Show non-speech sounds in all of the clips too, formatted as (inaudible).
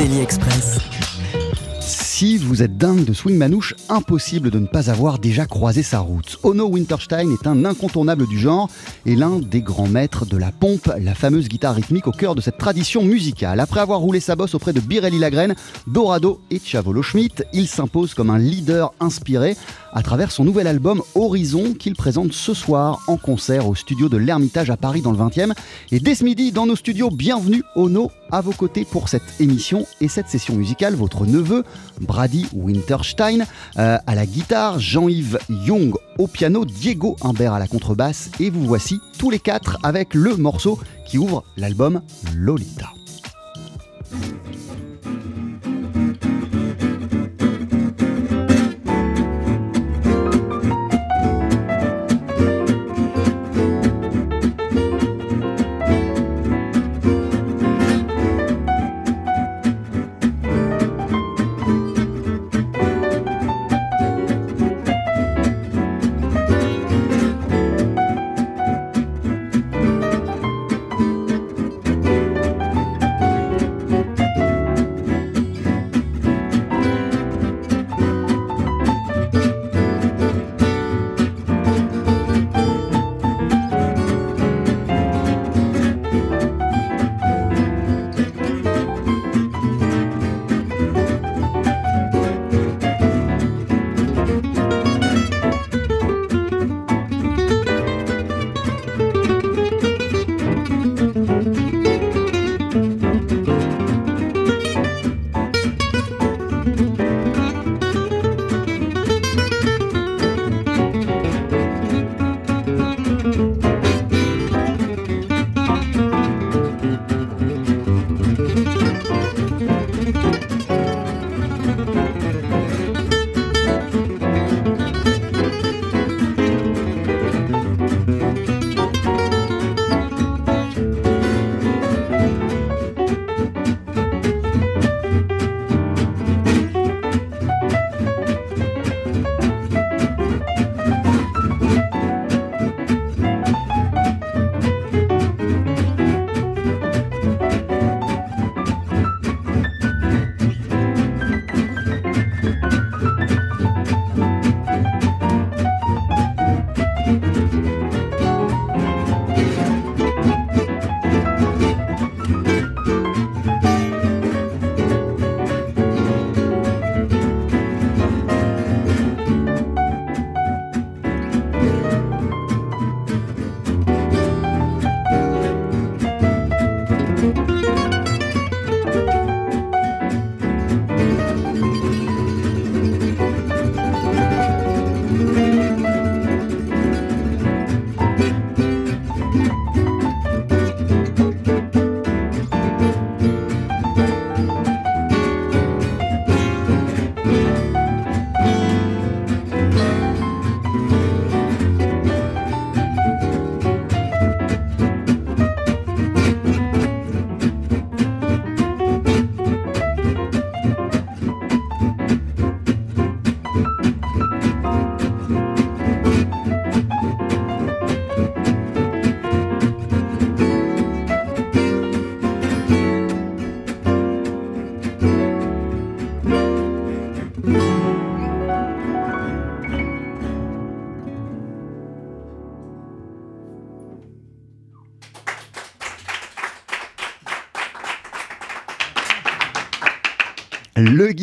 Daily Express. Si vous êtes dingue de swing manouche, impossible de ne pas avoir déjà croisé sa route. Ono Winterstein est un incontournable du genre et l'un des grands maîtres de la pompe, la fameuse guitare rythmique au cœur de cette tradition musicale. Après avoir roulé sa bosse auprès de Birelli Lagrène, Dorado et Chavolo Schmidt, il s'impose comme un leader inspiré à travers son nouvel album Horizon qu'il présente ce soir en concert au studio de l'Ermitage à Paris dans le 20e. Et dès ce midi, dans nos studios, bienvenue Ono à vos côtés pour cette émission et cette session musicale. Votre neveu, Brady Winterstein, euh, à la guitare, Jean-Yves Young au piano, Diego Humbert à la contrebasse. Et vous voici tous les quatre avec le morceau qui ouvre l'album Lolita.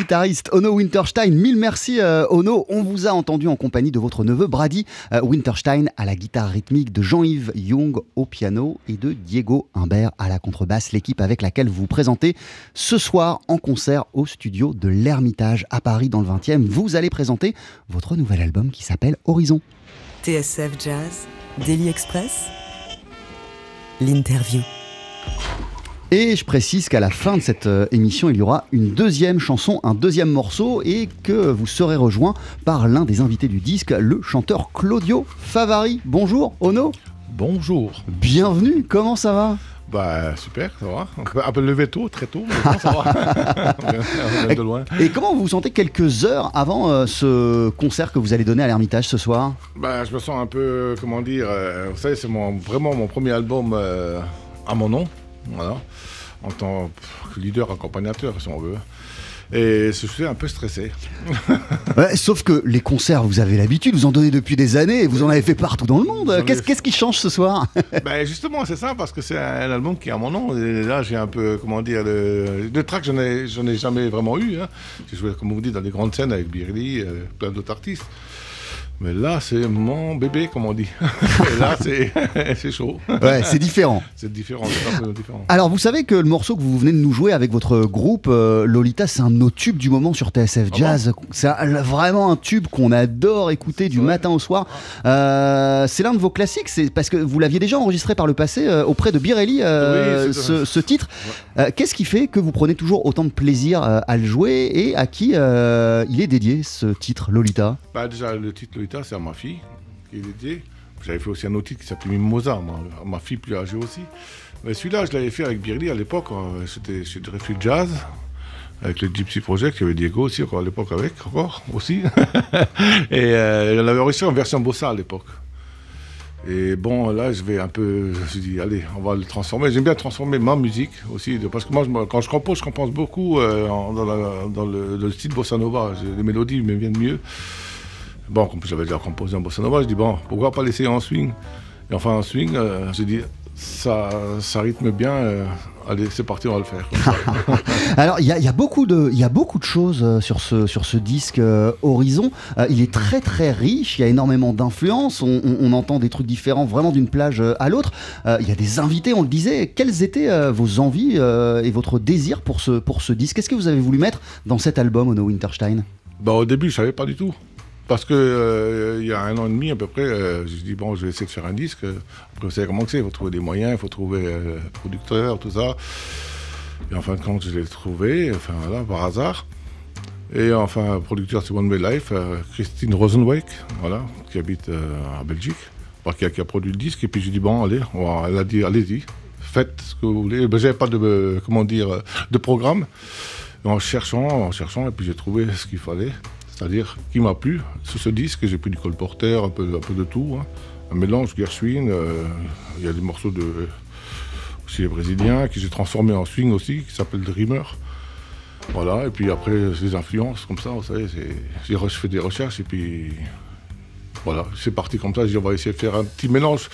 Guitariste Ono Winterstein, mille merci euh, Ono. On vous a entendu en compagnie de votre neveu Brady euh, Winterstein à la guitare rythmique, de Jean-Yves Young au piano et de Diego Humbert à la contrebasse, l'équipe avec laquelle vous vous présentez ce soir en concert au studio de l'Ermitage à Paris dans le 20e. Vous allez présenter votre nouvel album qui s'appelle Horizon. TSF Jazz, Daily Express, l'interview. Et je précise qu'à la fin de cette euh, émission, il y aura une deuxième chanson, un deuxième morceau, et que vous serez rejoint par l'un des invités du disque, le chanteur Claudio Favari. Bonjour, Ono. Bonjour. Bienvenue, comment ça va? Bah super, ça va. On peut un peu lever tôt, très tôt, mais bon, ça va. (laughs) on vient de loin. Et comment vous vous sentez quelques heures avant euh, ce concert que vous allez donner à l'Ermitage ce soir? Bah, je me sens un peu, comment dire, euh, vous savez, c'est mon, vraiment mon premier album euh, à mon nom, voilà, en tant que leader accompagnateur, si on veut. Et je suis un peu stressé. (laughs) Ouais, Sauf que les concerts, vous avez l'habitude, vous en donnez depuis des années, et vous en avez fait partout dans le monde. Qu'est-ce qui change ce soir (laughs) ben justement, c'est ça, parce que c'est un album qui a mon nom. Et là, j'ai un peu, comment dire, le, le track, j'en ai, j'en ai jamais vraiment eu. Hein. J'ai joué, comme vous dites, dans des grandes scènes avec Birli, euh, plein d'autres artistes. Mais là, c'est mon bébé, comme on dit. (laughs) Et là, (laughs) c'est chaud. Ouais, c'est différent. (laughs) C'est différent, différent. Alors, vous savez que le morceau que vous venez de nous jouer avec votre groupe euh, Lolita, c'est un de nos tubes du moment sur TSF Jazz. c'est vraiment un tube qu'on adore écouter du matin au soir. Euh, c'est l'un de vos classiques, c'est parce que vous l'aviez déjà enregistré par le passé euh, auprès de Birelli, Oui, ce, ce titre. Qu'est-ce qui fait que vous prenez toujours autant de plaisir à le jouer et à qui il est dédié ce titre Lolita? Bah, déjà, le titre Lolita, c'est à ma fille qui est dédié. J'avais fait aussi un autre titre qui s'appelait Mimosa, ma, ma fille plus âgée aussi. Mais celui-là, je l'avais fait avec Birli à l'époque. euh, C'était chez Dreyfus Jazz, avec le Gypsy Project. Il y avait Diego aussi, encore à l'époque, avec, encore, aussi. (laughs) Et euh, on avait enregistré en version bossa à l'époque. Et bon, là, je vais un peu. Je me suis dit, allez, on va le transformer. J'aime bien transformer ma musique aussi. Parce que moi, quand je compose, je compose beaucoup euh, dans, la- dans le, le style bossa nova. Les mélodies me viennent mieux. Bon, comme j'avais déjà composé en bossa nova, je dis, bon, pourquoi pas l'essayer en swing? Et enfin, en swing, euh, j'ai dit, ça, ça rythme bien. euh, allez, c'est parti, on va le faire. (laughs) Alors, il y, a- il y a beaucoup de, il y a beaucoup de choses euh, sur ce, sur ce disque euh, Horizon. Euh, il est très très riche, il y a énormément d'influences, on, on- on entend des trucs différents vraiment d'une plage à l'autre. Il y a des invités, on le disait. Quelles étaient vos envies et votre désir pour ce, pour ce disque? Qu'est-ce que vous avez voulu mettre dans cet album, Ono Winterstein? Bah, au début, je savais pas du tout. Parce que euh, il y a un an et demi à peu près, euh, j'ai dit bon, je vais essayer de faire un disque. Après, vous savez comment c'est, il faut trouver des moyens, il faut trouver euh, producteur, tout ça. Et en fin de compte, je l'ai trouvé, enfin voilà, par hasard. Et enfin, producteur, c'est One Way Life, euh, Christine Rosenwijk, voilà, qui habite euh, en Belgique, enfin, qui, a, produit le disque. Et puis j'ai dit bon, allez, elle a dit allez-y, faites ce que vous voulez. Ben, j'avais pas de, comment dire, de programme. En cherchant, en cherchant, et puis j'ai trouvé ce qu'il fallait. C'est-à-dire qui m'a plu sur ce disque. J'ai pris du Cole Porter, un peu, un peu de tout. hein. Un mélange Gershwin. euh, Il y a des morceaux de aussi les brésiliens que j'ai transformé en swing aussi, qui s'appelle Dreamer. Voilà, et puis après, des influences comme ça, vous savez. Je fais des recherches et puis. Voilà, c'est parti comme ça. J'ai dit, on va essayer de faire un petit mélange.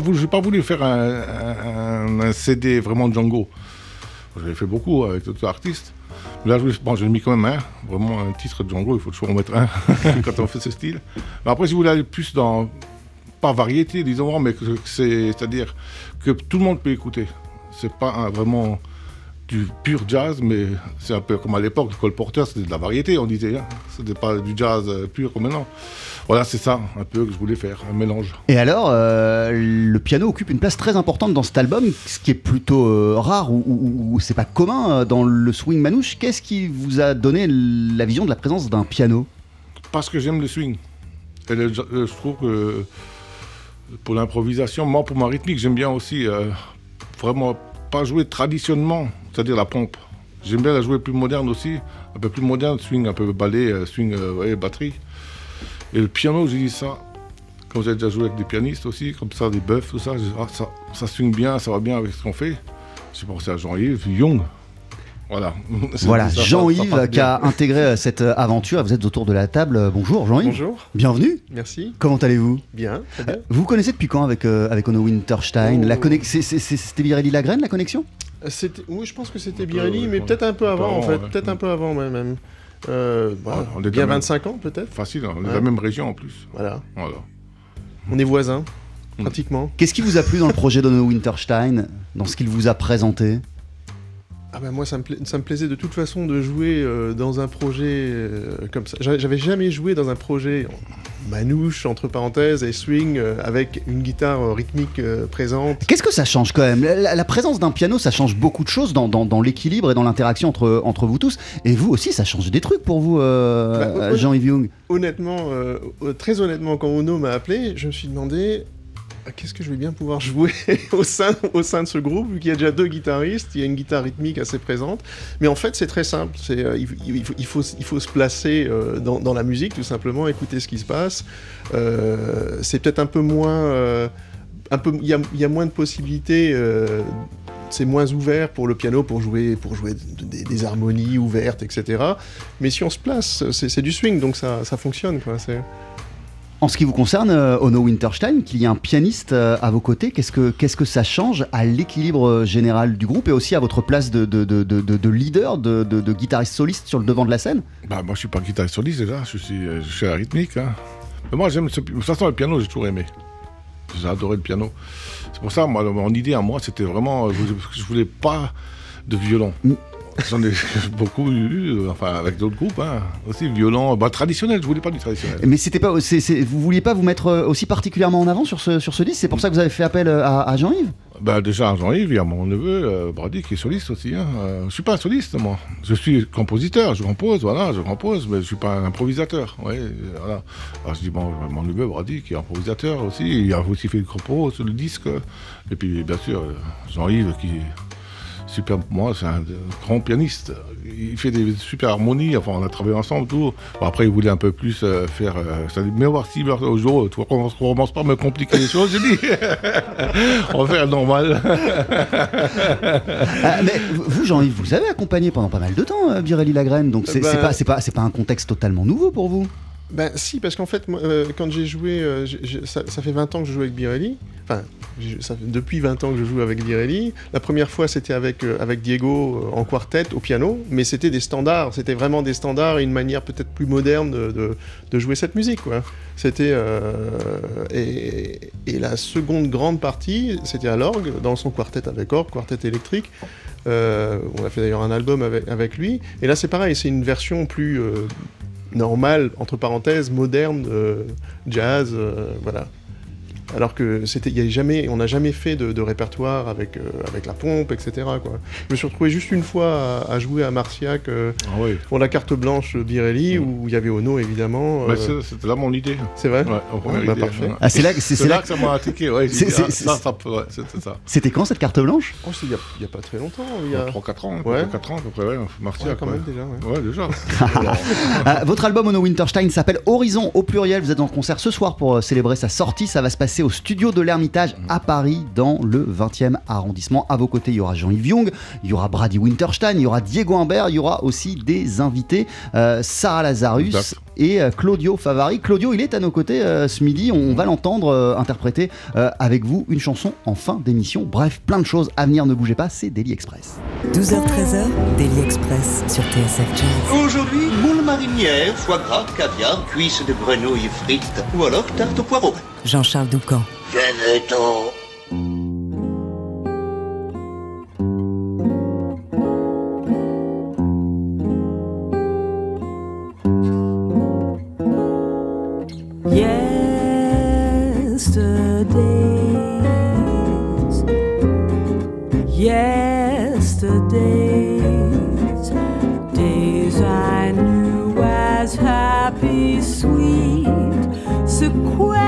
Voulu- j'ai pas voulu faire un, un- un CD vraiment Django. J'avais fait beaucoup avec d'autres artistes. Là, je, bon, mis quand même un, vraiment un titre de Django, il faut toujours en mettre un (laughs) quand on fait ce style. Mais après, si vous voulez aller plus dans, pas variété, disons, mais c'est-à-dire que tout le monde peut écouter. C'est pas vraiment du pur jazz, mais c'est un peu comme à l'époque, Cole Porter, c'était de la variété, on disait. Hein. C'était pas du jazz euh, pur comme maintenant. Voilà, c'est ça un peu que je voulais faire, un mélange. Et alors, euh, le piano occupe une place très importante dans cet album, ce qui est plutôt euh, rare ou, ou- ou c'est pas commun dans le swing manouche. Qu'est-ce qui vous a donné la vision de la présence d'un piano? Parce que j'aime le swing. Et le- je je trouve que pour l'improvisation, moi pour ma rythmique, j'aime bien aussi euh, vraiment pas jouer traditionnellement, c'est-à-dire la pompe. J'aime bien la jouer plus moderne aussi, un peu plus moderne, swing un peu ballet, euh, swing euh, ouais, batterie. Et le piano, j'ai dit ça, quand j'ai déjà joué avec des pianistes aussi, comme ça, des buffs, tout ça, dit, ah, ça, ça swing bien, ça va bien avec ce qu'on fait. J'ai pensé à Jean-Yves Young. Voilà. C'est (laughs) Voilà, Jean-Yves qui a intégré euh, cette aventure. Vous êtes autour de la table. Bonjour Jean-Yves. Bonjour, Bienvenue. merci. Comment allez-vous? Bien, très bien. Vous vous connaissez depuis quand avec, euh, avec Ono Winterstein? Oh. La c'est- Virelli Lagrène la connexion? Oui, je pense que c'était Birelli, mais peut-être un peu avant, en fait. Peut-être un peu avant, même. Euh, voilà, on est de bien la même- 25 ans, peut-être. Facile, hein, on est de Ouais. la même région en plus. Voilà. Voilà. On est voisins, Mm. pratiquement. Qu'est-ce qui vous a plu dans le projet d'Ono Winterstein Dans ce qu'il vous a présenté? Ah ben moi, ça me, pla- ça me plaisait de toute façon de jouer euh, dans un projet euh, comme ça. J'a- J'avais jamais joué dans un projet manouche entre parenthèses et swing euh, avec une guitare rythmique présente. Qu'est-ce que ça change quand même? La, la présence d'un piano, ça change beaucoup de choses dans, dans- dans l'équilibre et dans l'interaction entre, entre vous tous. Et vous aussi, ça change des trucs pour vous, Bah. Jean-Yves Young. Honnêtement, très honnêtement, quand Ono m'a appelé, je me suis demandé qu'est-ce que je vais bien pouvoir jouer (laughs) au sein, au sein de ce groupe, vu qu'il y a déjà deux guitaristes, il y a une guitare rythmique assez présente. Mais en fait, c'est très simple. Euh, il, faut, il, faut, se placer euh, dans, la musique, tout simplement, écouter ce qui se passe. Euh, c'est peut-être un peu moins. un peu, il y a, moins de possibilités. c'est moins ouvert pour le piano pour jouer, pour jouer des, harmonies ouvertes, etc. Mais si on se place, c'est du swing, donc ça, ça fonctionne. Quoi. En ce qui vous concerne, euh, Ono Winterstein, qu'il y ait un pianiste euh, à vos côtés, qu'est-ce que, qu'est-ce que ça change à l'équilibre euh, général du groupe et aussi à votre place de, de, de, de- de- de leader, de, guitariste soliste sur le devant de la scène? Bah, moi, je suis pas guitariste soliste déjà, je suis, je suis à la rythmique. hein. Mais moi, j'aime. De toute façon, le piano, j'ai toujours aimé. J'ai adoré le piano. C'est pour ça, moi, mon idée à moi, c'était vraiment. Je, je voulais pas de violon. J'en ai (laughs) beaucoup eu, euh, enfin, avec d'autres groupes, hein. aussi violon, bah, traditionnel, je voulais pas du traditionnel. Mais c'était pas, c'est, c'est- vous vouliez pas vous mettre euh, aussi particulièrement en avant sur ce, sur ce disque C'est pour ça que vous avez fait appel euh, à, à Jean-Yves? Bah, déjà, Jean-Yves, il y a mon neveu, euh, Brady, qui est soliste aussi. Hein. Euh, je suis pas un soliste, moi. Je suis compositeur, je compose, voilà, je compose, mais je suis pas un improvisateur. Ouais, voilà. Alors, je dis, bon, mon neveu, Brady, qui est improvisateur aussi, il a aussi fait le compos sur le disque. Et puis, bien sûr, Jean-Yves, qui super moi, c'est un grand pianiste. Il fait des super harmonies, enfin, on a travaillé ensemble, tout. Bon, après, il voulait un peu plus euh, faire. Euh, ça dit, mais voir si, au jour, tu commences, commence pas à me compliquer les choses, j'ai dit. (laughs) on va faire normal. (laughs) Ah, Mais vous, Jean-Yves, vous avez accompagné pendant pas mal de temps euh, Birelli Lagraine, donc c'est, pas, pas, c'est pas un contexte totalement nouveau pour vous? Ben si, parce qu'en fait, moi, euh, quand j'ai joué, euh, ça, fait 20 ans que je joue avec Birelli. Enfin, depuis 20 ans que je joue avec Birelli. La première fois, c'était avec, euh, avec Diego en quartet au piano, mais c'était des standards. C'était vraiment des standards et une manière peut-être plus moderne de, de- jouer cette musique. C'était et, et la seconde grande partie, c'était à l'orgue dans son quartet avec orgue, quartet électrique. On a fait d'ailleurs un album avec, lui. Et là, c'est pareil, c'est une version plus normale, entre parenthèses, moderne, de jazz, euh, voilà. Alors que c'était, il y a jamais, on n'a jamais fait de, de répertoire avec, euh, avec la pompe, etc. Quoi. Je me suis retrouvé juste une fois à, à jouer à Marciac euh, Ah oui. pour la carte blanche Birelli, où il y avait Ono évidemment. Bah, euh, c'est- C'était là mon idée. c'est vrai Ouais, bah, idée. parfait. ouais. Ah, c'est là, que- c'est, C'est c'est là, là que ça m'a attaqué, ouais. j'ai C'est- dit, c'est- c'est- ça, ça peut- ouais, c'était ça. C'était quand cette carte blanche? Oh, il y a- il n'y a, pas très longtemps. Il y a... 3-4 ans, Ouais. 4 ans à peu près, ouais, Ouais, Martial. quand même déjà. ouais. Ouais, déjà. (laughs) Votre album Ono Winterstein s'appelle Horizon au pluriel. Vous êtes en concert ce soir pour célébrer sa sortie. Ça va se passer au studio de l'Ermitage à Paris, dans le 20e arrondissement. À vos côtés, il y aura Jean-Yves Young, il y aura Brady Winterstein, il y aura Diego Imbert, il y aura aussi des invités, euh, Sarah Lazarus Exact. et euh, Claudio Favari. Claudio, il est à nos côtés euh, ce midi. On va l'entendre euh, interpréter euh, avec vous une chanson en fin d'émission. Bref, plein de choses à venir. Ne bougez pas, c'est Daily Express. 12h-13h, Daily Express sur TSF Jazz. Aujourd'hui, marinière, foie gras, caviar, cuisses de grenouille frites ou alors tarte au poireau. Jean-Charles Doucan. Venez-t'en Yesterdays, sweet sequence.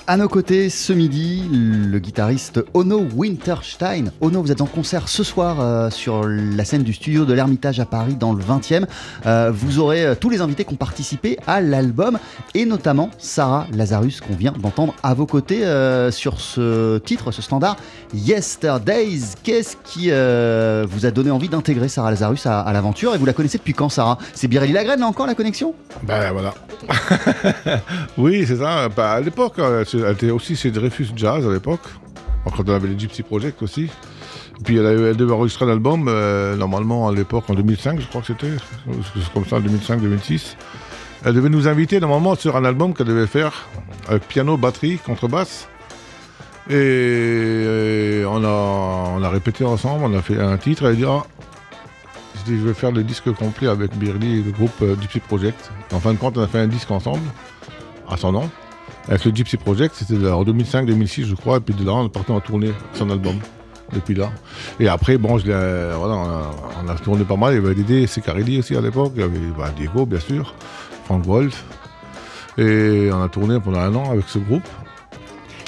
à nos côtés ce midi le guitariste Ono Winterstein. Ono, vous êtes en concert ce soir euh, sur la scène du studio de l'Ermitage à Paris dans le 20e. Euh, vous aurez euh, tous les invités qui ont participé à l'album et notamment Sarah Lazarus qu'on vient d'entendre à vos côtés sur ce titre, ce standard Yesterdays. Qu'est-ce qui vous a donné envie d'intégrer Sarah Lazarus à, l'aventure? Et vous la connaissez depuis quand Sarah? C'est Birelli Lagrène là encore la connexion? Ben voilà. (laughs) oui, c'est ça. Bah, à l'époque, elle était aussi chez Dreyfus Jazz à l'époque. Quand on avait les Gypsy Project aussi. Puis elle, elle devait enregistrer un album, euh, normalement à l'époque en 2005, je crois que c'était. Comme ça, 2005-2006. Elle devait nous inviter normalement sur un album qu'elle devait faire avec piano, batterie, contrebasse. Et, euh, on, a, on a répété ensemble, on a fait un titre. Elle a dit Ah, je vais faire le disque complet avec Birli et le groupe euh, Gypsy Project. En fin de compte, on a fait un disque ensemble, à son nom. Avec le Gypsy Project, c'était en 2005-2006, je crois. Et puis de là, on est parti en tournée son album. Depuis là. Et après, bon, je l'ai, euh, voilà, on, a, on a tourné pas mal. Il y avait Dédé Secarelli aussi à l'époque. Il y avait bah, Diego, bien sûr. Frank Wolf. Et on a tourné pendant un an avec ce groupe.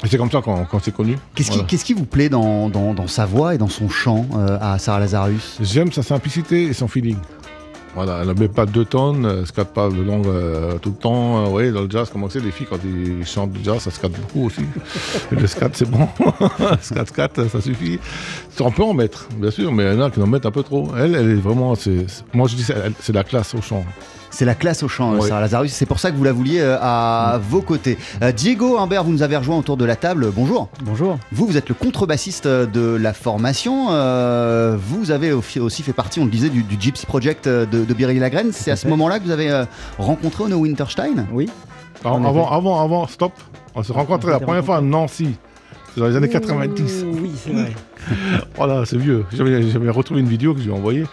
Et c'est comme ça qu'on, s'est connus. Qu'est-ce qui, vous plaît dans, dans- dans sa voix et dans son chant euh, à Sarah Lazarus? J'aime sa simplicité et son feeling. Voilà, elle ne met pas deux tonnes, elle scatte pas de langue euh, tout le temps. Euh, ouais, dans le jazz, comment c'est, les filles, quand ils chantent du jazz, ça scatte beaucoup aussi. (laughs) Le scat, c'est bon. (laughs) scat, scat, ça suffit. On peut en mettre, bien sûr, mais il y en a qui en mettent un peu trop. Elle, elle est vraiment, c'est, moi je dis, c'est la classe au chant. C'est la classe au chant, euh, Ouais. Sarah Lazarus. C'est pour ça que vous la vouliez euh, à vos côtés. Euh, Diego Humbert, vous nous avez rejoint autour de la table. Bonjour. Bonjour. Vous, vous êtes le contrebassiste de la formation. Euh, vous avez aussi fait partie, on le disait, du, du Gypsy Project euh, de, de Birelli Lagrène. C'est à ce moment-là que vous avez euh, rencontré Ono Winterstein Oui. Alors, En avant, avant, avant, stop. On s'est rencontrés la première fois à Nancy. C'est dans les années 90. Oui, c'est vrai. (laughs) Voilà, c'est vieux. J'avais j'avais retrouvé une vidéo que je lui ai envoyée.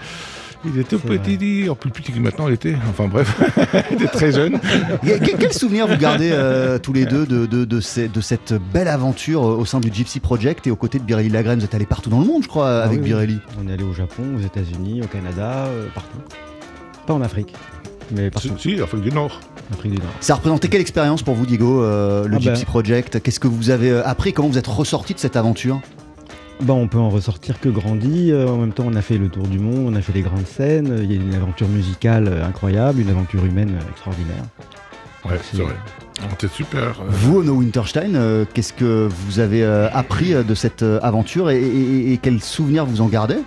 Il était C'est petit, oh, plus petit que maintenant il était. Enfin bref, (laughs) il était très jeune. Quel, quel souvenir vous gardez euh, tous les deux de, de, de ces- de cette belle aventure euh, au sein du Gypsy Project et aux côtés de Birelli Lagrène Vous êtes allé partout dans le monde, je crois, Ah avec oui. Birelli. On est allé au Japon, aux États-Unis, au Canada, euh, partout. Pas en Afrique, mais partout. Si, si, Afrique du Nord. Afrique du Nord. Ça a représenté quelle expérience pour vous, Diego, euh, le Ah Gypsy ben. Project? Qu'est-ce que vous avez appris? Comment vous êtes ressorti de cette aventure? Bah, on peut en ressortir que grandi. Euh, en même temps, on a fait le tour du monde, on a fait des grandes scènes. Il y a une aventure musicale euh, incroyable, une aventure humaine euh, extraordinaire. Ouais, C'est- vrai. C'était super. Vous, Ono Winterstein, euh, qu'est-ce que vous avez euh, appris de cette euh, aventure et, et- et quels souvenirs vous en gardez?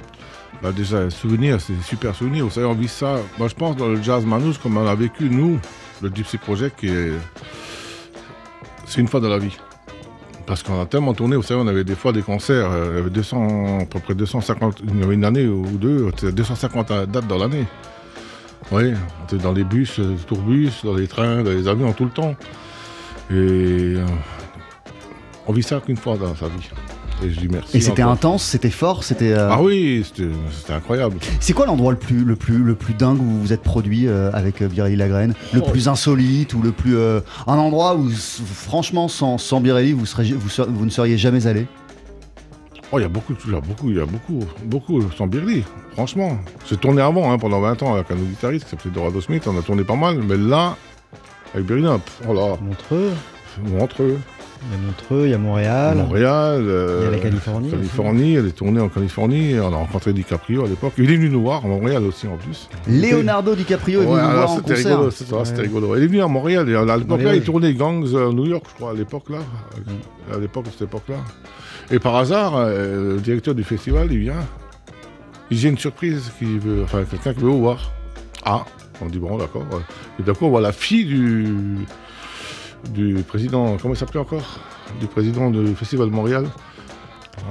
Bah déjà, un souvenir, c'est des super souvenirs. Vous savez, on vit ça. Moi, je pense dans le jazz manouche, comme on a vécu, nous, le Gypsy Project, qui est. C'est une fois dans la vie. Parce qu'on a tellement tourné, vous savez, on avait des fois des concerts, euh, il y avait 200, à peu près 250, il y avait une année ou deux, c'était 250 dates dans l'année. Oui, on était dans les bus, euh, tourbus, dans les trains, dans les avions, tout le temps. Et euh, on vit ça qu'une fois dans sa vie. Et je dis merci. Et c'était intense, c'était fort, c'était. euh, Ah oui, c'était incroyable. C'est quoi l'endroit le plus, le, plus, le plus dingue où vous vous êtes produit euh, avec euh, Birelli Lagrène? Le Oh. plus insolite ou le plus. euh, un endroit où, franchement, sans, sans Birelli, vous, serez, vous, ser- vous ne seriez jamais allé? Oh, il y a beaucoup, il y a beaucoup, il y a beaucoup, beaucoup sans Birli, franchement. J'ai tourné avant, hein, pendant 20 ans avec un autre guitariste qui s'appelait Dorado Smith, on a tourné pas mal, mais là, avec Birli, oh là, Montreux. Montreux, Il y a Montreux, il y a Montréal. Montréal. euh, Il y a la Californie. Californie, elle est tournée en Californie. On a rencontré DiCaprio à l'époque. Il est venu nous voir à Montréal aussi en plus. Leonardo DiCaprio est venu Ouais, nous voir en concert. rigolo, Ouais. c'était rigolo. Il est venu à Montréal, et à l'époque là, il tournait Gangs euh, New York, je crois, à l'époque là. À l'époque, à cette époque-là. Et par hasard, euh, le directeur du festival, il vient. Il dit une surprise, veut, enfin quelqu'un qui veut voir. Ah, on dit bon, d'accord. Et d'accord, on voit la fille du, du président, comment il s'appelait encore? Du président du festival de Montréal.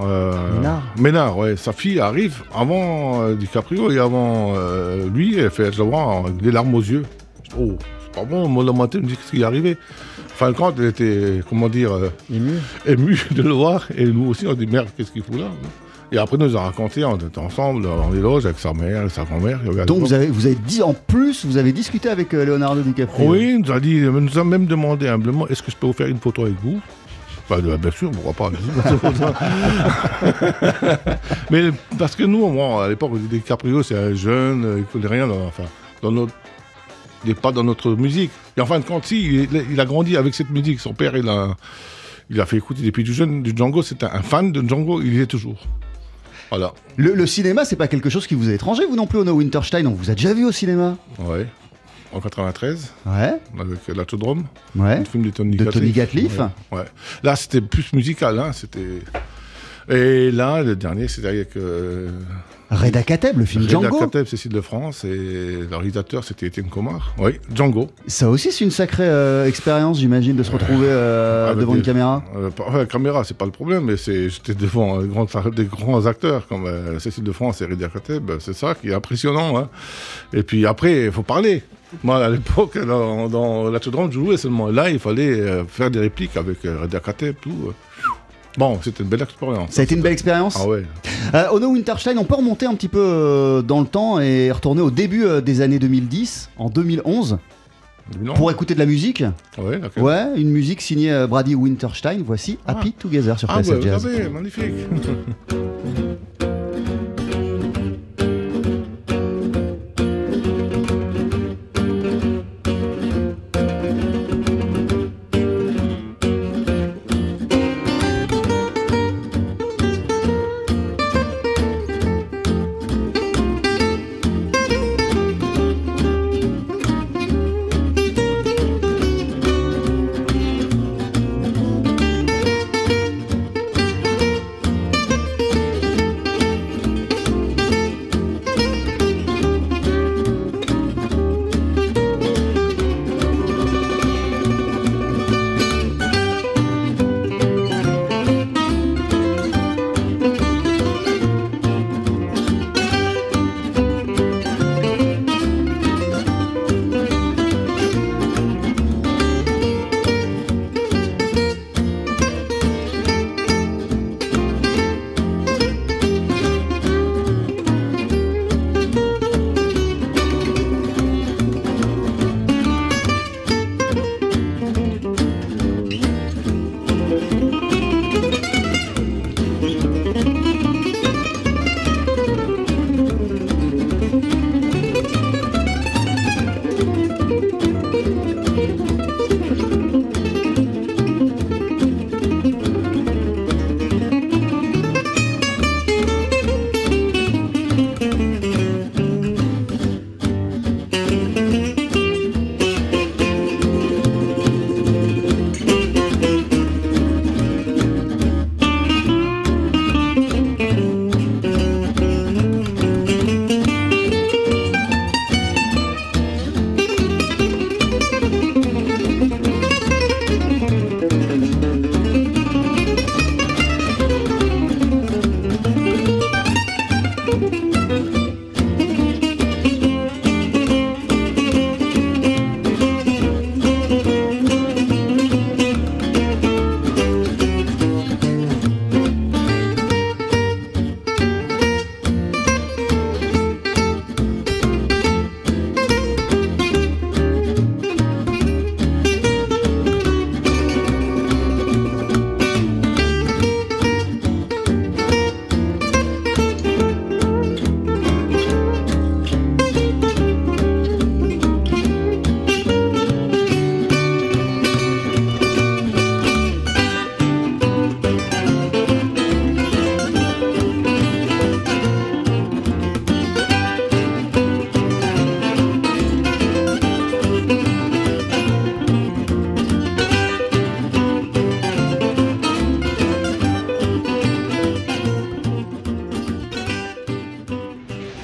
Euh, Ménard. Ménard, ouais. Sa fille arrive avant euh, DiCaprio et avant euh, lui. Elle fait, vois avec des larmes aux yeux. Oh, c'est pas bon. Moi, le matin, je me dis qu'est-ce qui est arrivé? Fin de compte, elle était, comment dire, Ému. émue (laughs) de le voir. Et nous aussi, on dit merde, qu'est-ce qu'il fout là? Et après, nous a raconté, on était ensemble dans les loges avec sa mère et sa grand-mère. Donc vous avez, vous avez dit en plus, vous avez discuté avec euh, Leonardo DiCaprio. Oui, il nous a dit, il nous a même demandé humblement, est-ce que je peux vous faire une photo avec vous? Bah, bien sûr, pourquoi pas. (laughs) Mais parce que nous, moi, à l'époque, DiCaprio, c'est un jeune, il connaît rien, dans, enfin, dans notre, il n'est pas dans notre musique. Et en fin de compte, si, il, il a grandi avec cette musique. Son père, il a, il a fait écouter depuis tout jeune du Django. C'était un fan de Django, il y est toujours. Voilà. Le, le cinéma, c'est pas quelque chose qui vous est étranger, vous non plus, Ono Winterstein. On vous a déjà vu au cinéma. Ouais. En 93, Ouais, avec l'Autodrome. ouais. Le film de Tony De Gatliff. Tony Gatliff. Ouais. ouais. Là, c'était plus musical. Hein. C'était... Et là, le dernier, c'était avec euh, Reda Kateb, le film Reda Django. Kateb, Cécile de France, et le réalisateur, c'était Étienne Comard. Oui, Django. Ça aussi, c'est une sacrée euh, expérience, j'imagine, de se retrouver euh, Avec devant des- une caméra. Euh, enfin, la caméra, c'est pas le problème, mais c'est, j'étais devant euh, des grands acteurs comme euh, Cécile de France et Reda Kateb. C'est ça qui est impressionnant. Hein. Et puis après, il faut parler. Moi, à l'époque, dans, dans l'Autodrome, je jouais seulement. Là, il fallait euh, faire des répliques avec euh, Reda Kateb, tout. Bon, c'était une belle expérience. Ça a été une belle expérience. Ah ouais. (laughs) Euh, Ono Winterstein, on peut remonter un petit peu euh, dans le temps et retourner au début euh, des années 2010, en 2011, Non. pour écouter de la musique. Ouais, d'accord. Ouais, une musique signée euh, Brady Winterstein. Voici Happy Together sur Ah, ouais, vous Jazz. savez, magnifique. (laughs)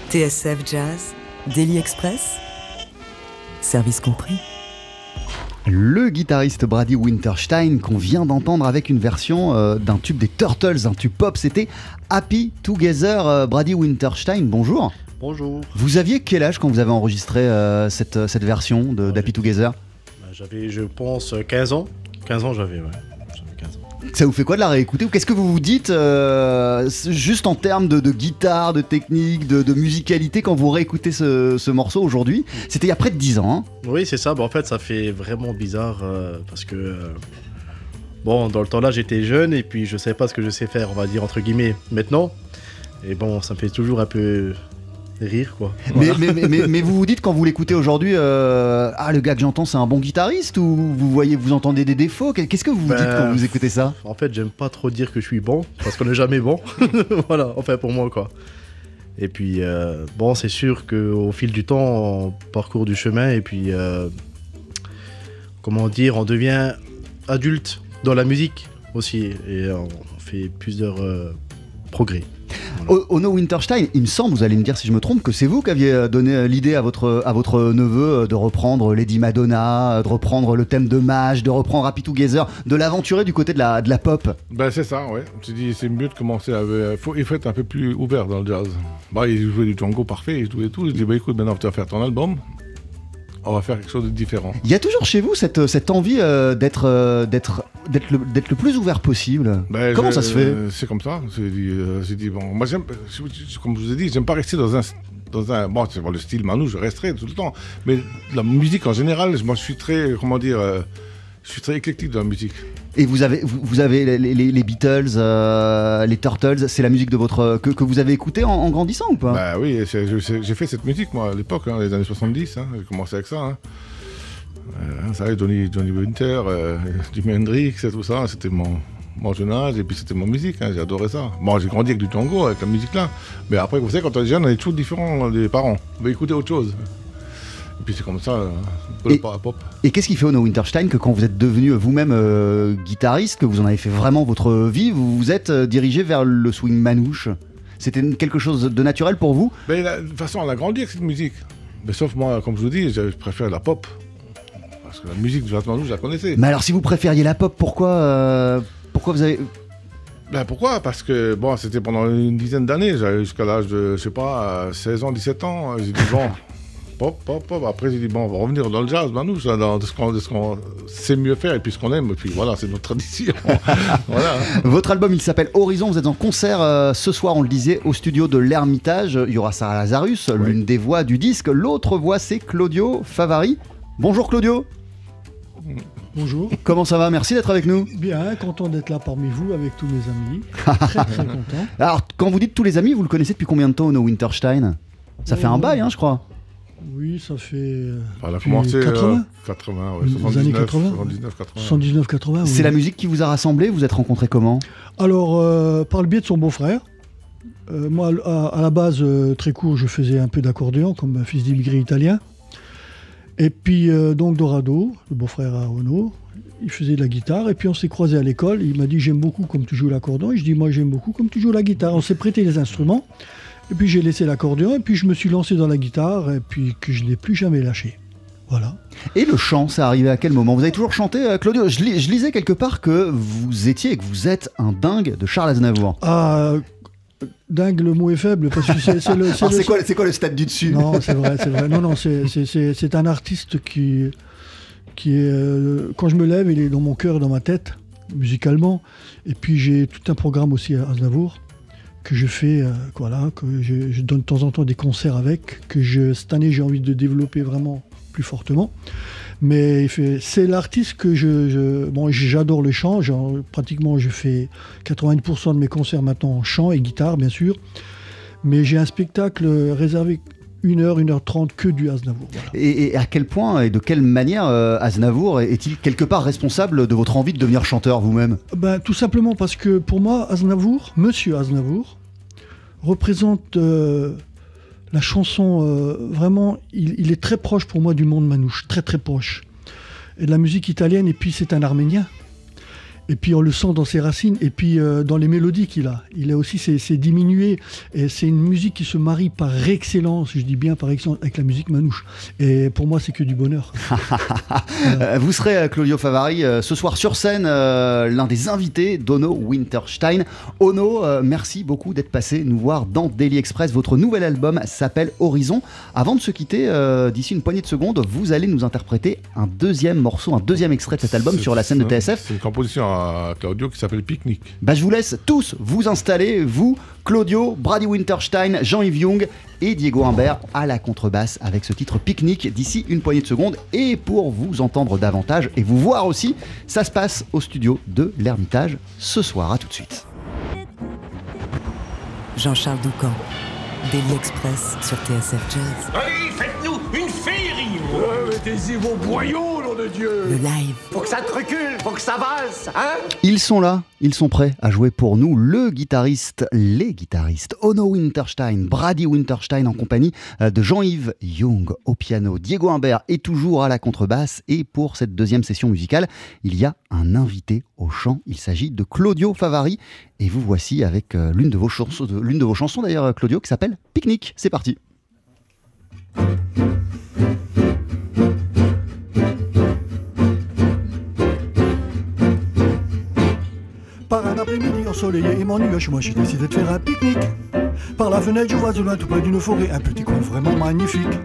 TSF Jazz, Daily Express, service compris. Le guitariste Brady Winterstein qu'on vient d'entendre avec une version euh, d'un tube des Turtles, un tube pop, c'était Happy Together. Euh, Brady Winterstein, bonjour. Bonjour. Vous aviez quel âge quand vous avez enregistré euh, cette, cette version de- d'Happy Together? Bah, J'avais, je pense, 15 ans. 15 ans, j'avais, ouais. J'avais 15 ans. Ça vous fait quoi de la réécouter ou qu'est-ce que vous vous dites euh, juste en termes de, guitare, de technique, de, musicalité quand vous réécoutez ce, ce morceau aujourd'hui? C'était il y a près de 10 ans. hein Oui, c'est ça. Bah, en fait, ça fait vraiment bizarre euh, parce que. euh, bon, dans le temps-là, j'étais jeune et puis je savais pas ce que je sais faire, on va dire, entre guillemets, maintenant. Et bon, ça me fait toujours un peu rire, quoi. (laughs) Mais, Voilà. mais, mais- mais- mais vous vous dites quand vous l'écoutez aujourd'hui, euh, ah le gars que j'entends c'est un bon guitariste ou vous voyez, vous entendez des défauts? Qu'est-ce que vous vous dites Ben, quand vous écoutez ça? En fait, j'aime pas trop dire que je suis bon, parce qu'on n'est jamais bon. (laughs) voilà, enfin pour moi quoi. Et puis, euh, bon, c'est sûr qu'au fil du temps, on parcourt du chemin et puis, euh, comment dire, on devient adulte dans la musique aussi et on fait plusieurs euh, progrès. Ono Winterstein, il me semble, vous allez me dire si je me trompe, que c'est vous qui aviez euh, donné euh, l'idée à votre, à votre neveu euh, de reprendre Lady Madonna, de reprendre le thème de Mage, de reprendre Happy Together, de l'aventurer du côté de la, de la pop? Ben c'est ça, ouais. Je me suis dit, c'est mieux de commencer avec... Faut, il faut être un peu plus ouvert dans le jazz. Bah, il jouait du Django parfait, il jouait tout. Je dis, bah écoute, maintenant tu vas faire ton album. On va faire quelque chose de différent. Il y a toujours chez vous cette, cette envie euh, d'être euh, d'être d'être le, le plus ouvert possible. Ben, Comment je- ça se fait? C'est comme ça. J'ai dit, euh, bon, moi j'aime, comme je vous ai dit, j'aime pas rester dans un, dans un, bon, c'est le style Manu, je resterai tout le temps. Mais la musique en général, moi je suis très, comment dire, euh, je suis très éclectique dans la musique. Et vous avez, vous, avez les, les- les Beatles, euh, les Turtles, c'est la musique de votre que, vous avez écouté en, grandissant ou pas? Bah oui, j'ai fait cette musique moi à l'époque, hein, les années 70, hein, j'ai commencé avec ça. Hein. Euh, ça, Johnny, Johnny Winter, euh, (laughs) Jimi Hendrix tout ça, c'était mon, mon jeune âge et puis c'était mon musique, hein, j'ai adoré ça. Bon, j'ai grandi avec du tango, avec la musique là, mais après, vous savez, quand on est jeune, on est toujours différent des parents, on veut écouter autre chose. Puis c'est comme ça, euh, Et- pop. Et qu'est-ce qui fait Ono Winterstein que quand vous êtes devenu vous-même euh, guitariste, que vous en avez fait vraiment votre vie, vous vous êtes euh, dirigé vers le swing manouche? C'était quelque chose de naturel pour vous? Mais la- de toute façon, on a grandi avec cette musique. Mais sauf moi, comme je vous dis, je préfère la pop. Parce que la musique du Jasmine je la connaissais. Mais alors si vous préfériez la pop, pourquoi euh, pourquoi vous avez Ben pourquoi? Parce que bon, c'était pendant une dizaine d'années, j'avais jusqu'à l'âge de, je sais pas, euh, 16 ans, 17 ans. J'ai dit bon, (laughs) pop, pop, pop. Après, j'ai dit bon, on va revenir dans le jazz, ben nous, ça, dans de ce qu'on qu'on sait mieux faire et puis ce qu'on aime. Et puis voilà, c'est notre tradition. (laughs) voilà. Votre album, il s'appelle Horizon. Vous êtes en concert euh, ce soir, on le disait, au studio de l'Ermitage. Il y aura Sarah Lazarus, l'une des voix du disque. L'autre voix, c'est Claudio Favari. Bonjour Claudio. Bonjour. Comment ça va? Merci d'être avec nous. Bien, content d'être là parmi vous avec tous mes amis. (laughs) Très très content. Alors, quand vous dites tous les amis, vous le connaissez depuis combien de temps, Ono Winterstein? Ça fait un bail, hein, je crois. Oui, ça fait. euh, Elle a depuis commencé euh, 80 80, ouais, Les 79, années 80 79, 80. 79, 80. C'est oui. la musique qui vous a rassemblé. Vous êtes rencontrés comment? Alors, euh, par le biais de son beau-frère. Euh, moi, à, à la base, euh, très court, je faisais un peu d'accordéon comme un fils d'immigré italien. Et puis, euh, donc, Dorado, le beau-frère à Ono, il faisait de la guitare. Et puis, on s'est croisés à l'école. Il m'a dit J'aime beaucoup comme tu joues l'accordéon. Et je dis Moi, j'aime beaucoup comme tu joues la guitare. On s'est prêté les instruments. Et puis, j'ai laissé l'accordéon. Et puis, je me suis lancé dans la guitare. Et puis, que je n'ai plus jamais lâché. Voilà. Et le chant, ça arrivé à quel moment? Vous avez toujours chanté, euh, Claudio? Je, lis- je lisais quelque part que vous étiez et que vous êtes un dingue de Charles Aznavour. Ah, dingue, le mot est faible parce que c'est le. (laughs) Le- c'est quoi, le stade du dessus? Non, c'est vrai, c'est vrai. Non, non, c'est- c'est- c'est c'est un artiste qui, qui est. euh, quand je me lève, il est dans mon cœur et dans ma tête, musicalement. Et puis j'ai tout un programme aussi à Aznavour que je fais, euh, voilà, que je, donne de temps en temps des concerts avec, que je, cette année j'ai envie de développer vraiment plus fortement. Mais c'est l'artiste que je, j'adore le chant. pratiquement, je fais 80% de mes concerts maintenant en chant et guitare, bien sûr. Mais j'ai un spectacle réservé une heure, une heure trente que du Aznavour. voilà. et, et à quel point et de quelle manière euh, Aznavour est-il quelque part responsable de votre envie de devenir chanteur vous-même? Ben, tout simplement parce que pour moi, Aznavour, Monsieur Aznavour, représente euh, la chanson euh, vraiment. Il, il est très proche pour moi du monde manouche, très très proche. Et de la musique italienne, et puis c'est un Arménien. Et puis on le sent dans ses racines et puis euh, dans les mélodies qu'il a. Il a aussi ses diminués. C'est une musique qui se marie par excellence, je dis bien par excellence, avec la musique manouche. Et pour moi, c'est que du bonheur. (laughs) Euh, vous serez, euh, Claudio Favari, ce soir sur scène, l'un des invités d'Ono Winterstein. Ono, merci beaucoup d'être passé nous voir dans Daily Express. Votre nouvel album s'appelle Horizon. Avant de se quitter, d'ici une poignée de secondes, vous allez nous interpréter un deuxième morceau, un deuxième extrait de cet album sur la scène de TSF. C'est une composition Claudio qui s'appelle Picnic. Bah, je vous laisse tous vous installer, vous, Claudio, Brady Winterstein, Jean-Yves Young et Diego Humbert à la contrebasse avec ce titre Picnic d'ici une poignée de secondes. Et pour vous entendre davantage et vous voir aussi, ça se passe au studio de l'Ermitage ce soir. À tout de suite. Jean-Charles Doucan, Daily Express sur TSF Jazz. Allez, faites-nous une féerie! Vos! de Dieu Le live. Faut que ça te recule, faut que ça valse, hein Ils sont là, ils sont prêts à jouer pour nous le guitariste, les guitaristes, Ono Winterstein, Brady Winterstein en compagnie euh, de Jean-Yves Young au piano, Diego Imbert est toujours à la contrebasse et pour cette deuxième session musicale, il y a un invité au chant, il s'agit de Claudio Favari et vous voici avec euh, l'une de vos chansons, d'ailleurs euh, Claudio qui s'appelle Picnic. C'est parti. Par un après-midi ensoleillé et mon nuage, moi j'ai décidé de faire un pique-nique. Par la fenêtre, je vois de loin tout près d'une forêt un petit coin vraiment magnifique.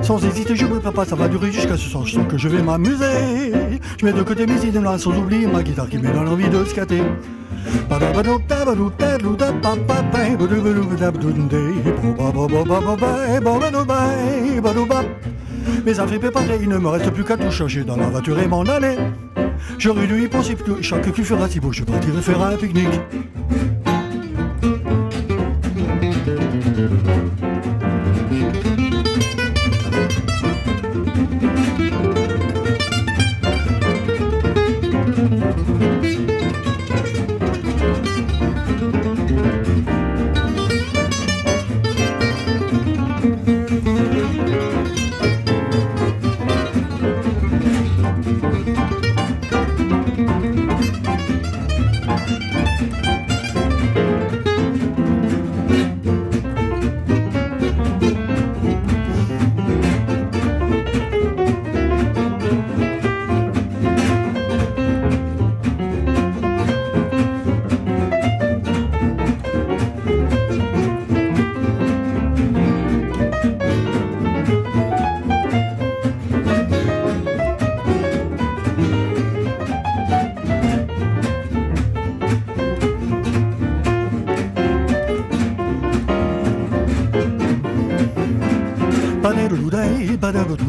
Sans hésiter, je me prépare, ça va durer jusqu'à ce soir, je sens que je vais m'amuser. Je mets de côté mes idées là, sans oublier ma guitare qui me donne envie de scatter. Mais ça fait il ne me reste plus qu'à tout changer dans la voiture et m'en aller. J'aurais dû y penser plutôt. Chaque culture à Thibault, je partirais faire un pique-nique.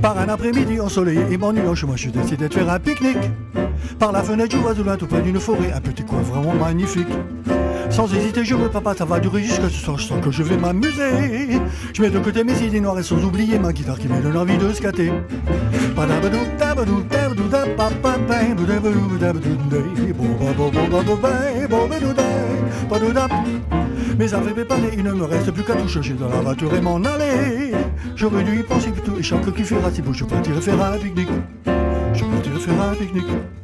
Par un après-midi ensoleillé et m'ennuyant, moi oh, je suis décidé de faire un pique-nique. Par la fenêtre, je vois de loin tout près d'une forêt, un petit coin vraiment magnifique. Sans hésiter, je me papa, ça va durer jusqu'à ce soir, je sens que je vais m'amuser. Je mets de côté mes idées noires et sans oublier ma guitare qui me donne envie de scatter. Mes affaires préparées, il ne me reste plus qu'à tout changer dans la voiture et m'en aller. J'aurais dû y penser plutôt, et chaque qui fera si beau, je partirai faire un pique-nique. Je partirai faire un pique-nique.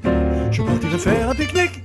Je partirai faire un pique-nique?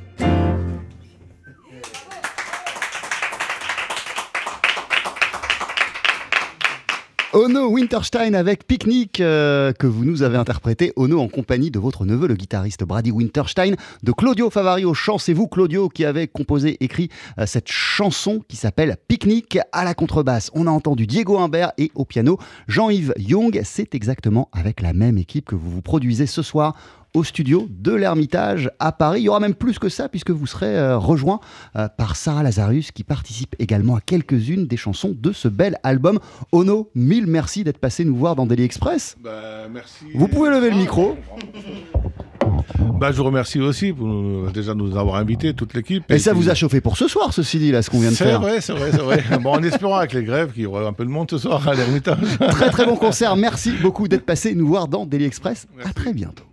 Ono Winterstein avec Picnic euh, que vous nous avez interprété, Ono en compagnie de votre neveu, le guitariste Brady Winterstein, de Claudio Favari au chant. C'est vous, Claudio, qui avez composé, écrit euh, cette chanson qui s'appelle Picnic à la contrebasse. On a entendu Diego Humbert et au piano Jean-Yves Young. C'est exactement avec la même équipe que vous vous produisez ce soir au studio de l'Ermitage à Paris. Il y aura même plus que ça puisque vous serez euh, rejoint euh, par Sarah Lazarus qui participe également à quelques-unes des chansons de ce bel album. Ono, mille merci d'être passé nous voir dans Daily Express. Bah, merci. Vous pouvez lever le micro. (laughs) Bah, je vous remercie aussi pour nous- déjà nous avoir invités, toute l'équipe. Et ça puis- vous a chauffé pour ce soir, ceci dit, là, ce qu'on vient de C'est faire. vrai, c'est vrai, c'est vrai. bon, en espérant avec les grèves qu'il y aura un peu de monde ce soir à l'Ermitage. Très très bon concert. Merci beaucoup d'être passé nous voir dans Daily Express. À très bientôt.